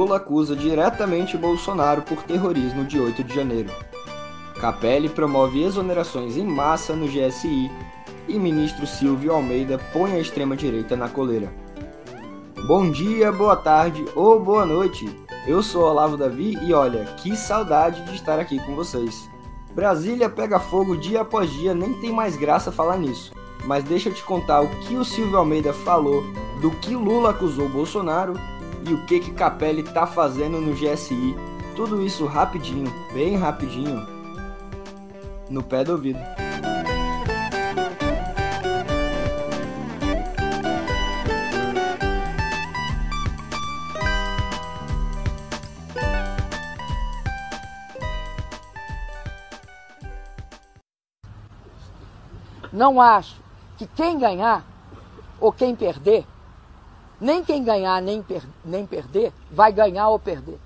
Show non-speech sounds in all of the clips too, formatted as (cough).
Lula acusa diretamente Bolsonaro por terrorismo de 8 de janeiro. Capelli promove exonerações em massa no GSI e ministro Silvio Almeida põe a extrema-direita na coleira. Bom dia, boa tarde ou boa noite. Eu sou Olavo Davi e olha, que saudade de estar aqui com vocês. Brasília pega fogo dia após dia, nem tem mais graça falar nisso. Mas deixa eu te contar o que o Silvio Almeida falou, do que Lula acusou Bolsonaro e o que que Capelli tá fazendo no GSI. Tudo isso rapidinho, bem rapidinho, no pé do ouvido. Não acho que quem ganhar ou quem perder, nem quem ganhar nem, per nem perder, vai ganhar ou perder.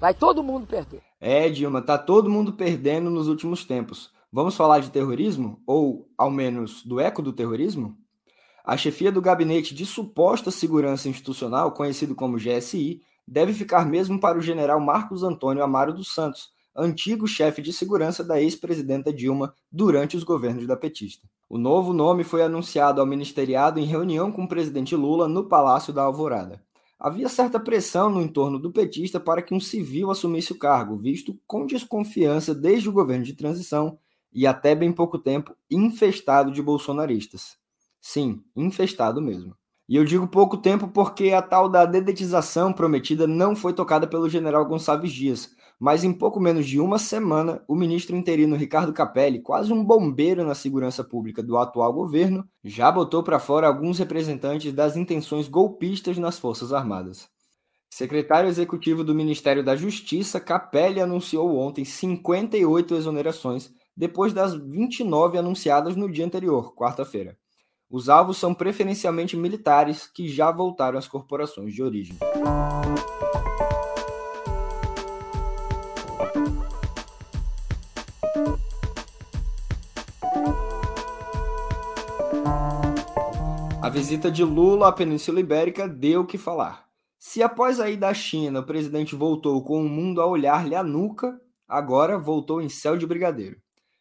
Vai todo mundo perder. É, Dilma, tá todo mundo perdendo nos últimos tempos. Vamos falar de terrorismo? Ou, ao menos, do eco do terrorismo? A chefia do Gabinete de Suposta Segurança Institucional, conhecido como GSI, deve ficar mesmo para o general Marcos Antônio Amaro dos Santos, antigo chefe de segurança da ex-presidenta Dilma durante os governos da petista. O novo nome foi anunciado ao ministeriado em reunião com o presidente Lula no Palácio da Alvorada. Havia certa pressão no entorno do petista para que um civil assumisse o cargo, visto com desconfiança desde o governo de transição e até bem pouco tempo infestado de bolsonaristas. Sim, infestado mesmo. E eu digo pouco tempo porque a tal da dedetização prometida não foi tocada pelo general Gonçalves Dias, mas em pouco menos de uma semana, o ministro interino Ricardo Capelli, quase um bombeiro na segurança pública do atual governo, já botou para fora alguns representantes das intenções golpistas nas Forças Armadas. Secretário executivo do Ministério da Justiça, Capelli anunciou ontem 58 exonerações, depois das 29 anunciadas no dia anterior, quarta-feira. Os alvos são preferencialmente militares que já voltaram às corporações de origem. Visita de Lula à Península Ibérica deu o que falar. Se após a ida à China o presidente voltou com o mundo a olhar-lhe a nuca, agora voltou em céu de brigadeiro.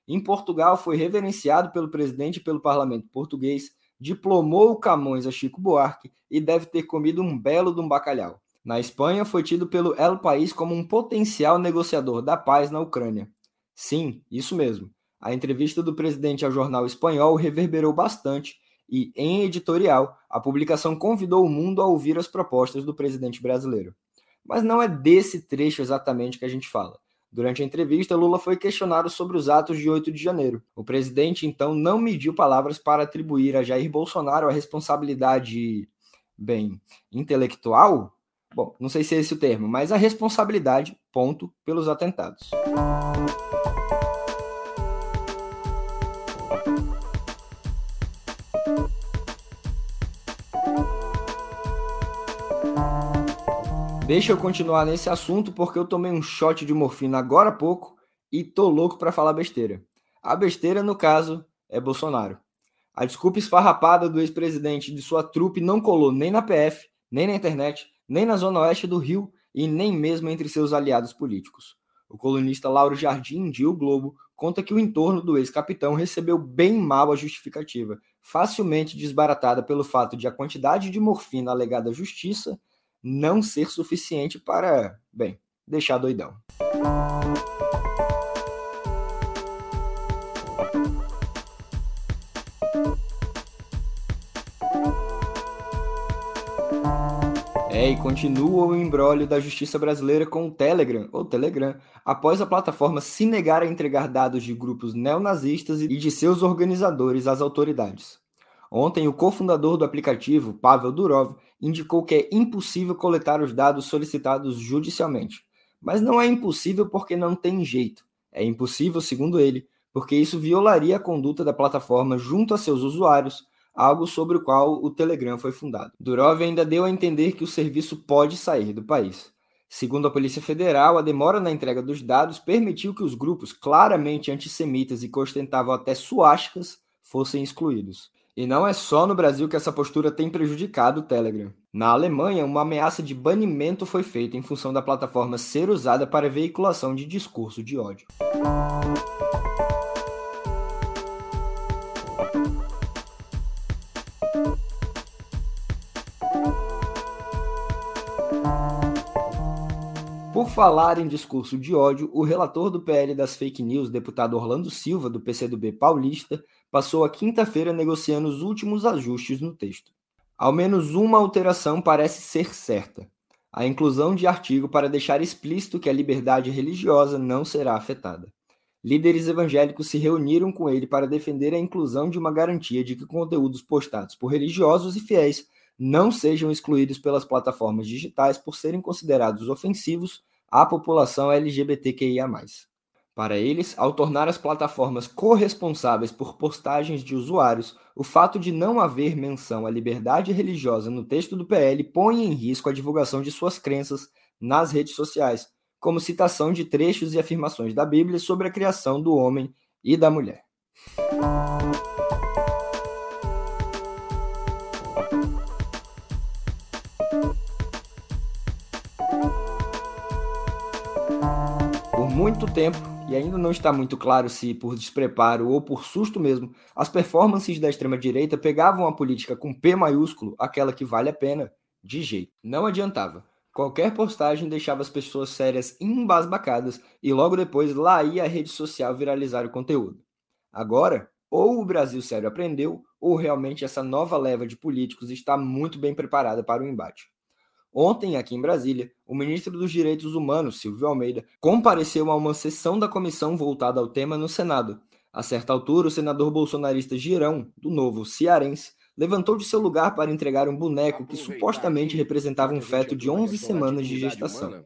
Em Portugal foi reverenciado pelo presidente e pelo parlamento português, diplomou o Camões a Chico Buarque e deve ter comido um belo de um bacalhau. Na Espanha foi tido pelo El País como um potencial negociador da paz na Ucrânia. Sim, isso mesmo. A entrevista do presidente ao jornal espanhol reverberou bastante e, em editorial, a publicação convidou o mundo a ouvir as propostas do presidente brasileiro. Mas não é desse trecho exatamente que a gente fala. Durante a entrevista, Lula foi questionado sobre os atos de 8 de janeiro. O presidente, então, não mediu palavras para atribuir a Jair Bolsonaro a responsabilidade, bem, intelectual? Bom, não sei se é esse o termo, mas a responsabilidade, ponto, pelos atentados. Deixa eu continuar nesse assunto porque eu tomei um shot de morfina agora há pouco e tô louco para falar besteira. A besteira, no caso, é Bolsonaro. A desculpa esfarrapada do ex-presidente de sua trupe não colou nem na PF, nem na internet, nem na zona oeste do Rio e nem mesmo entre seus aliados políticos. O colunista Lauro Jardim, de O Globo, conta que o entorno do ex-capitão recebeu bem mal a justificativa, facilmente desbaratada pelo fato de a quantidade de morfina alegada à justiça não ser suficiente para, bem, deixar doidão. É, e continua o embrólio da justiça brasileira com o Telegram, ou Telegram, após a plataforma se negar a entregar dados de grupos neonazistas e de seus organizadores às autoridades. Ontem, o cofundador do aplicativo, Pavel Durov, indicou que é impossível coletar os dados solicitados judicialmente. Mas não é impossível porque não tem jeito. É impossível, segundo ele, porque isso violaria a conduta da plataforma junto a seus usuários, algo sobre o qual o Telegram foi fundado. Durov ainda deu a entender que o serviço pode sair do país. Segundo a Polícia Federal, a demora na entrega dos dados permitiu que os grupos claramente antissemitas e que ostentavam até suásticas fossem excluídos. E não é só no Brasil que essa postura tem prejudicado o Telegram. Na Alemanha, uma ameaça de banimento foi feita em função da plataforma ser usada para veiculação de discurso de ódio. Por falar em discurso de ódio, o relator do PL das fake news, deputado Orlando Silva, do PCdoB paulista, passou a quinta-feira negociando os últimos ajustes no texto. Ao menos uma alteração parece ser certa: a inclusão de artigo para deixar explícito que a liberdade religiosa não será afetada. Líderes evangélicos se reuniram com ele para defender a inclusão de uma garantia de que conteúdos postados por religiosos e fiéis não sejam excluídos pelas plataformas digitais por serem considerados ofensivos à população LGBTQIA. Para eles, ao tornar as plataformas corresponsáveis por postagens de usuários, o fato de não haver menção à liberdade religiosa no texto do PL põe em risco a divulgação de suas crenças nas redes sociais, como citação de trechos e afirmações da Bíblia sobre a criação do homem e da mulher. Muito tempo, e ainda não está muito claro se por despreparo ou por susto mesmo, as performances da extrema-direita pegavam a política com P maiúsculo, aquela que vale a pena, de jeito. Não adiantava. Qualquer postagem deixava as pessoas sérias embasbacadas e logo depois lá ia a rede social viralizar o conteúdo. Agora, ou o Brasil sério aprendeu, ou realmente essa nova leva de políticos está muito bem preparada para o embate. Ontem, aqui em Brasília, o ministro dos Direitos Humanos, Silvio Almeida, compareceu a uma sessão da comissão voltada ao tema no Senado. A certa altura, o senador bolsonarista Girão, do Novo Cearense, levantou de seu lugar para entregar um boneco que supostamente representava um feto de 11 semanas de gestação.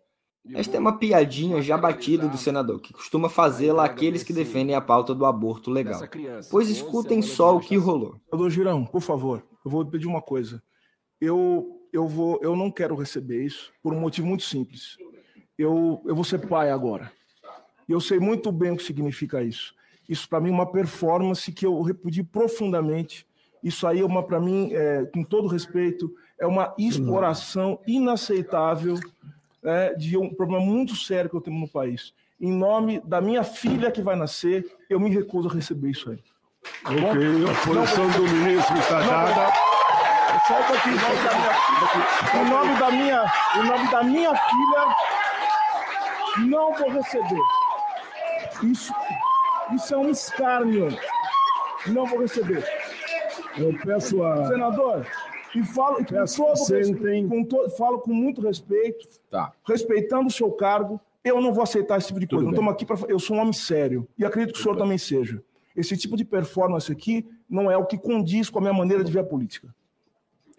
Esta é uma piadinha já batida do senador, que costuma fazê-la àqueles que defendem a pauta do aborto legal. Pois escutem só o que rolou. Senador Girão, por favor, eu vou pedir uma coisa. Eu eu vou, eu não quero receber isso por um motivo muito simples. Eu, eu vou ser pai agora. E eu sei muito bem o que significa isso. Isso para mim é uma performance que eu repudio profundamente. Isso aí é uma para mim, é, com todo respeito, é uma exploração inaceitável é, de um problema muito sério que eu tenho no país. Em nome da minha filha que vai nascer, eu me recuso a receber isso aí. Ok, a posição do ministro está dada. Só um pouquinho, em nome da minha, em nome da minha filha, não vou receber. Isso, isso é um escárnio. Não vou receber. Eu peço a. Senador, e falo, com todo respeito, com falo com muito respeito, tá. respeitando o seu cargo, eu não vou aceitar esse tipo de coisa. Tudo não estamos aqui para. Eu sou um homem sério e acredito que Tudo o senhor bem. também seja. Esse tipo de performance aqui não é o que condiz com a minha maneira de ver a política.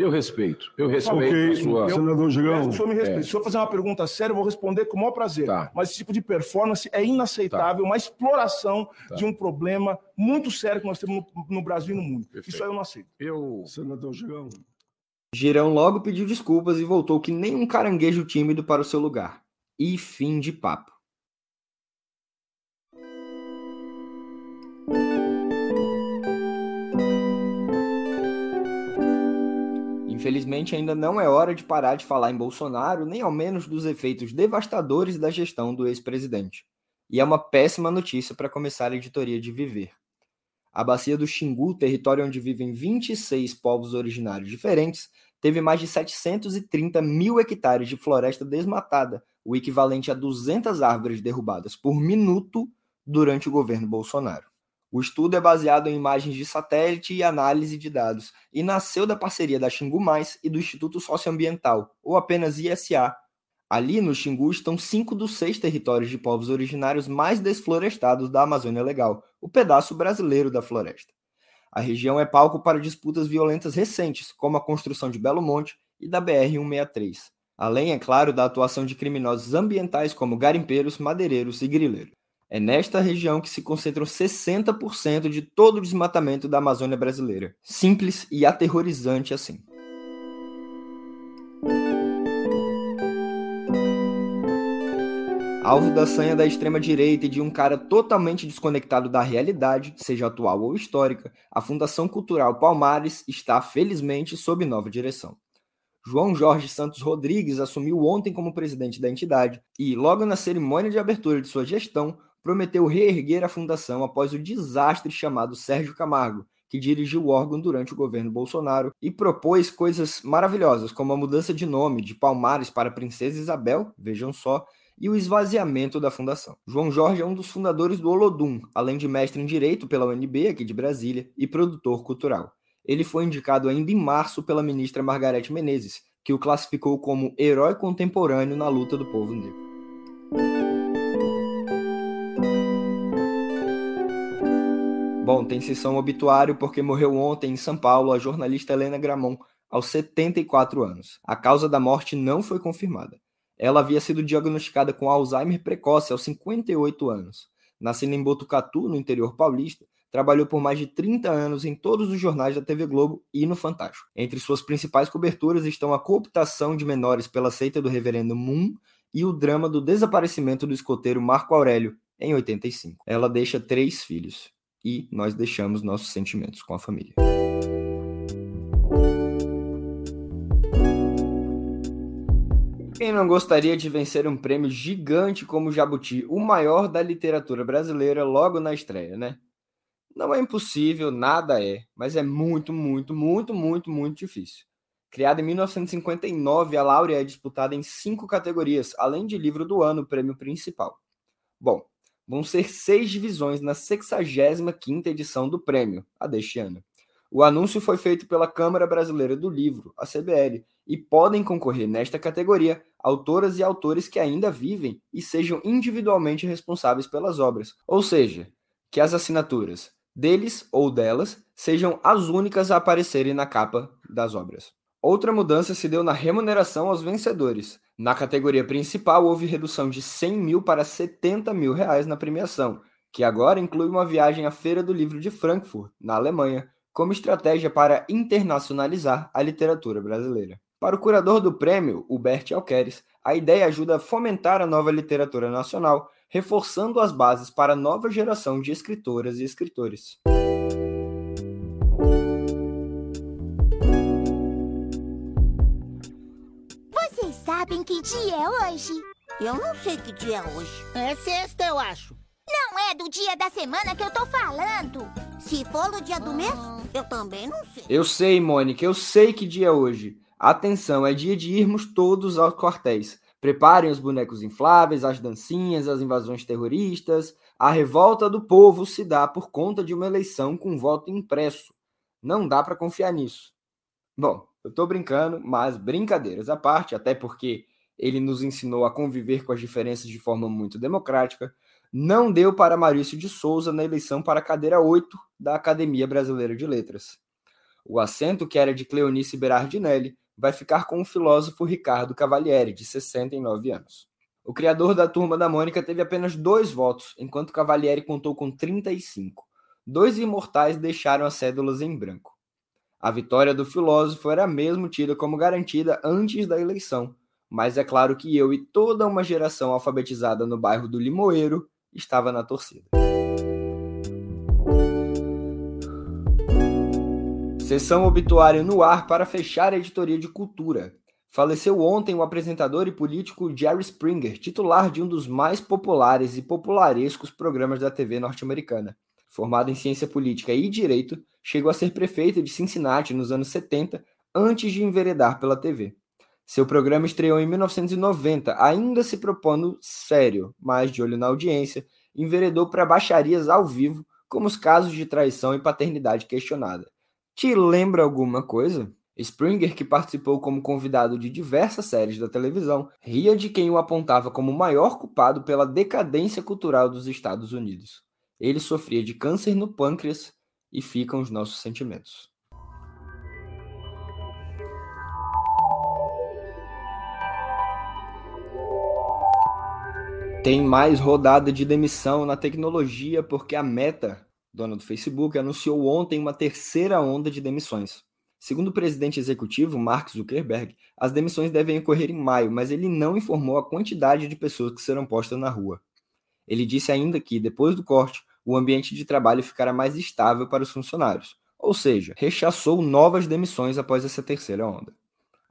Eu respeito. Eu respeito okay. a sua. Eu, Senador Gigão. O senhor me respeita. É. Se o senhor fazer uma pergunta séria, eu vou responder com o maior prazer. Tá. Mas esse tipo de performance é inaceitável, tá. uma exploração tá. de um problema muito sério que nós temos no, no Brasil e no mundo. Perfeito. Isso aí eu não aceito. Eu. Senador Gigão. Girão logo pediu desculpas e voltou que nem um caranguejo tímido para o seu lugar. E fim de papo. Infelizmente, ainda não é hora de parar de falar em Bolsonaro, nem ao menos dos efeitos devastadores da gestão do ex-presidente. E é uma péssima notícia para começar a editoria de Viver. A bacia do Xingu, território onde vivem 26 povos originários diferentes, teve mais de 730 mil hectares de floresta desmatada, o equivalente a 200 árvores derrubadas por minuto durante o governo Bolsonaro. O estudo é baseado em imagens de satélite e análise de dados e nasceu da parceria da Xingu Mais e do Instituto Socioambiental, ou apenas ISA. Ali no Xingu estão cinco dos seis territórios de povos originários mais desflorestados da Amazônia Legal, o pedaço brasileiro da floresta. A região é palco para disputas violentas recentes, como a construção de Belo Monte e da BR-163. Além, é claro, da atuação de criminosos ambientais como garimpeiros, madeireiros e grileiros. É nesta região que se concentram 60% de todo o desmatamento da Amazônia brasileira. Simples e aterrorizante assim. Alvo da sanha da extrema-direita e de um cara totalmente desconectado da realidade, seja atual ou histórica, a Fundação Cultural Palmares está, felizmente, sob nova direção. João Jorge Santos Rodrigues assumiu ontem como presidente da entidade e, logo na cerimônia de abertura de sua gestão, prometeu reerguer a fundação após o desastre chamado Sérgio Camargo, que dirigiu o órgão durante o governo Bolsonaro e propôs coisas maravilhosas, como a mudança de nome de Palmares para Princesa Isabel, vejam só, e o esvaziamento da fundação. João Jorge é um dos fundadores do Olodum, além de mestre em Direito pela UNB, aqui de Brasília, e produtor cultural. Ele foi indicado ainda em março pela ministra Margarete Menezes, que o classificou como herói contemporâneo na luta do povo negro. Bom, tem sessão obituário porque morreu ontem em São Paulo a jornalista Helena Gramont, aos 74 anos. A causa da morte não foi confirmada. Ela havia sido diagnosticada com Alzheimer precoce aos 58 anos. Nascida em Botucatu, no interior paulista, trabalhou por mais de 30 anos em todos os jornais da TV Globo e no Fantástico. Entre suas principais coberturas estão a cooptação de menores pela seita do reverendo Moon e o drama do desaparecimento do escoteiro Marco Aurélio, em 85. Ela deixa três filhos e nós deixamos nossos sentimentos com a família. Quem não gostaria de vencer um prêmio gigante como o Jabuti, o maior da literatura brasileira, logo na estreia, né? Não é impossível, nada é, mas é muito, muito, muito, muito, muito difícil. Criada em 1959, a Laurea é disputada em cinco categorias, além de livro do ano, prêmio principal. Bom, vão ser seis divisões na 65ª edição do prêmio, a deste ano. O anúncio foi feito pela Câmara Brasileira do Livro, a CBL, e podem concorrer nesta categoria autoras e autores que ainda vivem e sejam individualmente responsáveis pelas obras, ou seja, que as assinaturas deles ou delas sejam as únicas a aparecerem na capa das obras. Outra mudança se deu na remuneração aos vencedores. Na categoria principal, houve redução de 100 mil para 70 mil reais na premiação, que agora inclui uma viagem à Feira do Livro de Frankfurt, na Alemanha, como estratégia para internacionalizar a literatura brasileira. Para o curador do prêmio, Hubert Alqueres, a ideia ajuda a fomentar a nova literatura nacional, reforçando as bases para a nova geração de escritoras e escritores. Que dia é hoje? Eu não sei que dia é hoje. É sexta, eu acho. Não é do dia da semana que eu tô falando. Se for no dia do mês, ah. eu também não sei. Eu sei, Mônica, eu sei que dia é hoje. Atenção, é dia de irmos todos aos quartéis. Preparem os bonecos infláveis, as dancinhas, as invasões terroristas. A revolta do povo se dá por conta de uma eleição com voto impresso. Não dá para confiar nisso. Bom, eu tô brincando, mas brincadeiras à parte, até porque ele nos ensinou a conviver com as diferenças de forma muito democrática. Não deu para Maurício de Souza na eleição para a cadeira 8 da Academia Brasileira de Letras. O assento, que era de Cleonice Berardinelli, vai ficar com o filósofo Ricardo Cavalieri, de 69 anos. O criador da Turma da Mônica teve apenas dois votos, enquanto Cavalieri contou com 35. Dois imortais deixaram as cédulas em branco. A vitória do filósofo era mesmo tida como garantida antes da eleição, mas é claro que eu e toda uma geração alfabetizada no bairro do Limoeiro estava na torcida. Sessão obituário no ar para fechar a editoria de cultura. Faleceu ontem o apresentador e político Jerry Springer, titular de um dos mais populares e popularescos programas da TV norte-americana. Formado em ciência política e direito, chegou a ser prefeito de Cincinnati nos anos 70, antes de enveredar pela TV. Seu programa estreou em 1990, ainda se propondo sério, mas de olho na audiência, enveredou para baixarias ao vivo, como os casos de traição e paternidade questionada. Te lembra alguma coisa? Springer, que participou como convidado de diversas séries da televisão, ria de quem o apontava como o maior culpado pela decadência cultural dos Estados Unidos. Ele sofria de câncer no pâncreas e ficam os nossos sentimentos. Tem mais rodada de demissão na tecnologia porque a Meta, dona do Facebook, anunciou ontem uma terceira onda de demissões. Segundo o presidente executivo, Mark Zuckerberg, as demissões devem ocorrer em maio, mas ele não informou a quantidade de pessoas que serão postas na rua. Ele disse ainda que, depois do corte, o ambiente de trabalho ficará mais estável para os funcionários, ou seja, rechaçou novas demissões após essa terceira onda.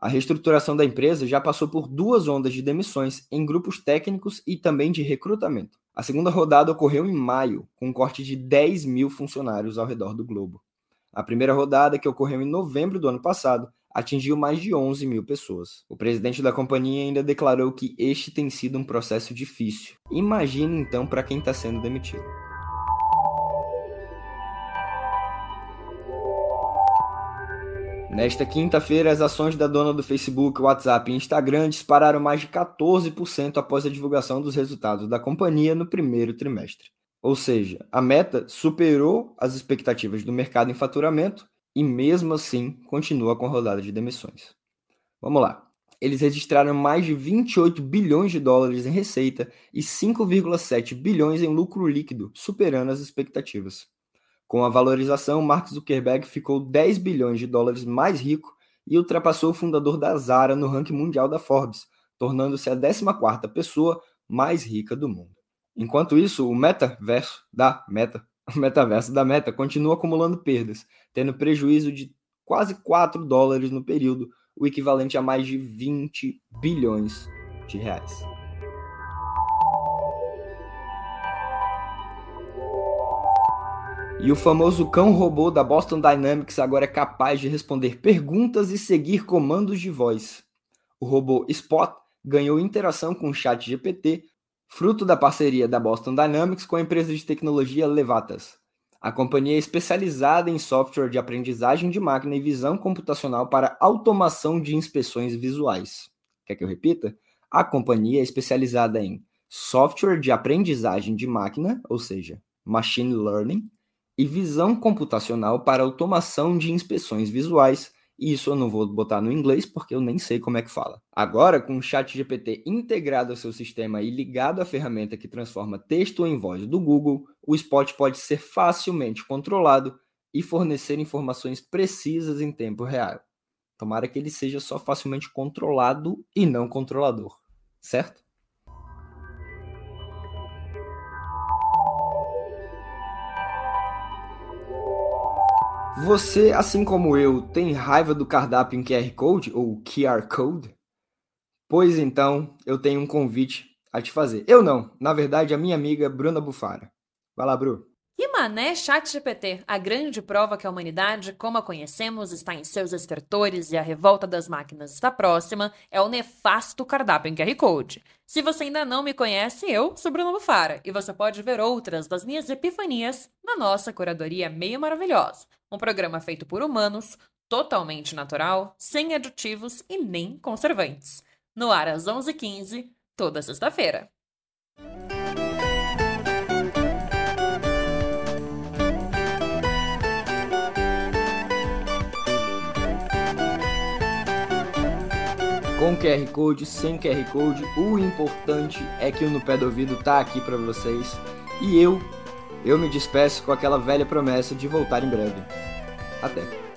A reestruturação da empresa já passou por duas ondas de demissões em grupos técnicos e também de recrutamento. A segunda rodada ocorreu em maio, com um corte de 10 mil funcionários ao redor do globo. A primeira rodada, que ocorreu em novembro do ano passado, atingiu mais de 11 mil pessoas. O presidente da companhia ainda declarou que este tem sido um processo difícil. Imagine então para quem está sendo demitido. Nesta quinta-feira, as ações da dona do Facebook, WhatsApp e Instagram dispararam mais de 14% após a divulgação dos resultados da companhia no primeiro trimestre. Ou seja, a meta superou as expectativas do mercado em faturamento e, mesmo assim, continua com a rodada de demissões. Vamos lá. Eles registraram mais de 28 bilhões de dólares em receita e 5,7 bilhões em lucro líquido, superando as expectativas. Com a valorização, Mark Zuckerberg ficou 10 bilhões de dólares mais rico e ultrapassou o fundador da Zara no ranking mundial da Forbes, tornando-se a 14ª pessoa mais rica do mundo. Enquanto isso, o metaverso da Meta, (laughs) o metaverso da Meta continua acumulando perdas, tendo prejuízo de quase 4 dólares no período, o equivalente a mais de 20 bilhões de reais. E o famoso cão robô da Boston Dynamics agora é capaz de responder perguntas e seguir comandos de voz. O robô Spot ganhou interação com o chat GPT, fruto da parceria da Boston Dynamics com a empresa de tecnologia Levatas. A companhia é especializada em software de aprendizagem de máquina e visão computacional para automação de inspeções visuais. Quer que eu repita? A companhia é especializada em software de aprendizagem de máquina, ou seja, machine learning, e visão computacional para automação de inspeções visuais. E isso eu não vou botar no inglês porque eu nem sei como é que fala. Agora, com o Chat GPT integrado ao seu sistema e ligado à ferramenta que transforma texto em voz do Google, o Spot pode ser facilmente controlado e fornecer informações precisas em tempo real. Tomara que ele seja só facilmente controlado e não controlador, certo? Você, assim como eu, tem raiva do cardápio em QR Code ou QR Code? Pois então, eu tenho um convite a te fazer. Eu não, na verdade, a minha amiga Bruna Bufara. Vai lá, Bru. Que mané ChatGPT, a grande prova que a humanidade, como a conhecemos, está em seus estertores e a revolta das máquinas está próxima, é o nefasto cardápio em QR Code. Se você ainda não me conhece, eu sou Bruno Bufara e você pode ver outras das minhas epifanias na nossa curadoria meio maravilhosa. Um programa feito por humanos, totalmente natural, sem aditivos e nem conservantes. No ar às 11h15, toda sexta-feira. Com QR Code, sem QR Code, o importante é que o No Pé do Ouvido tá aqui para vocês. E eu, eu me despeço com aquela velha promessa de voltar em breve. Até!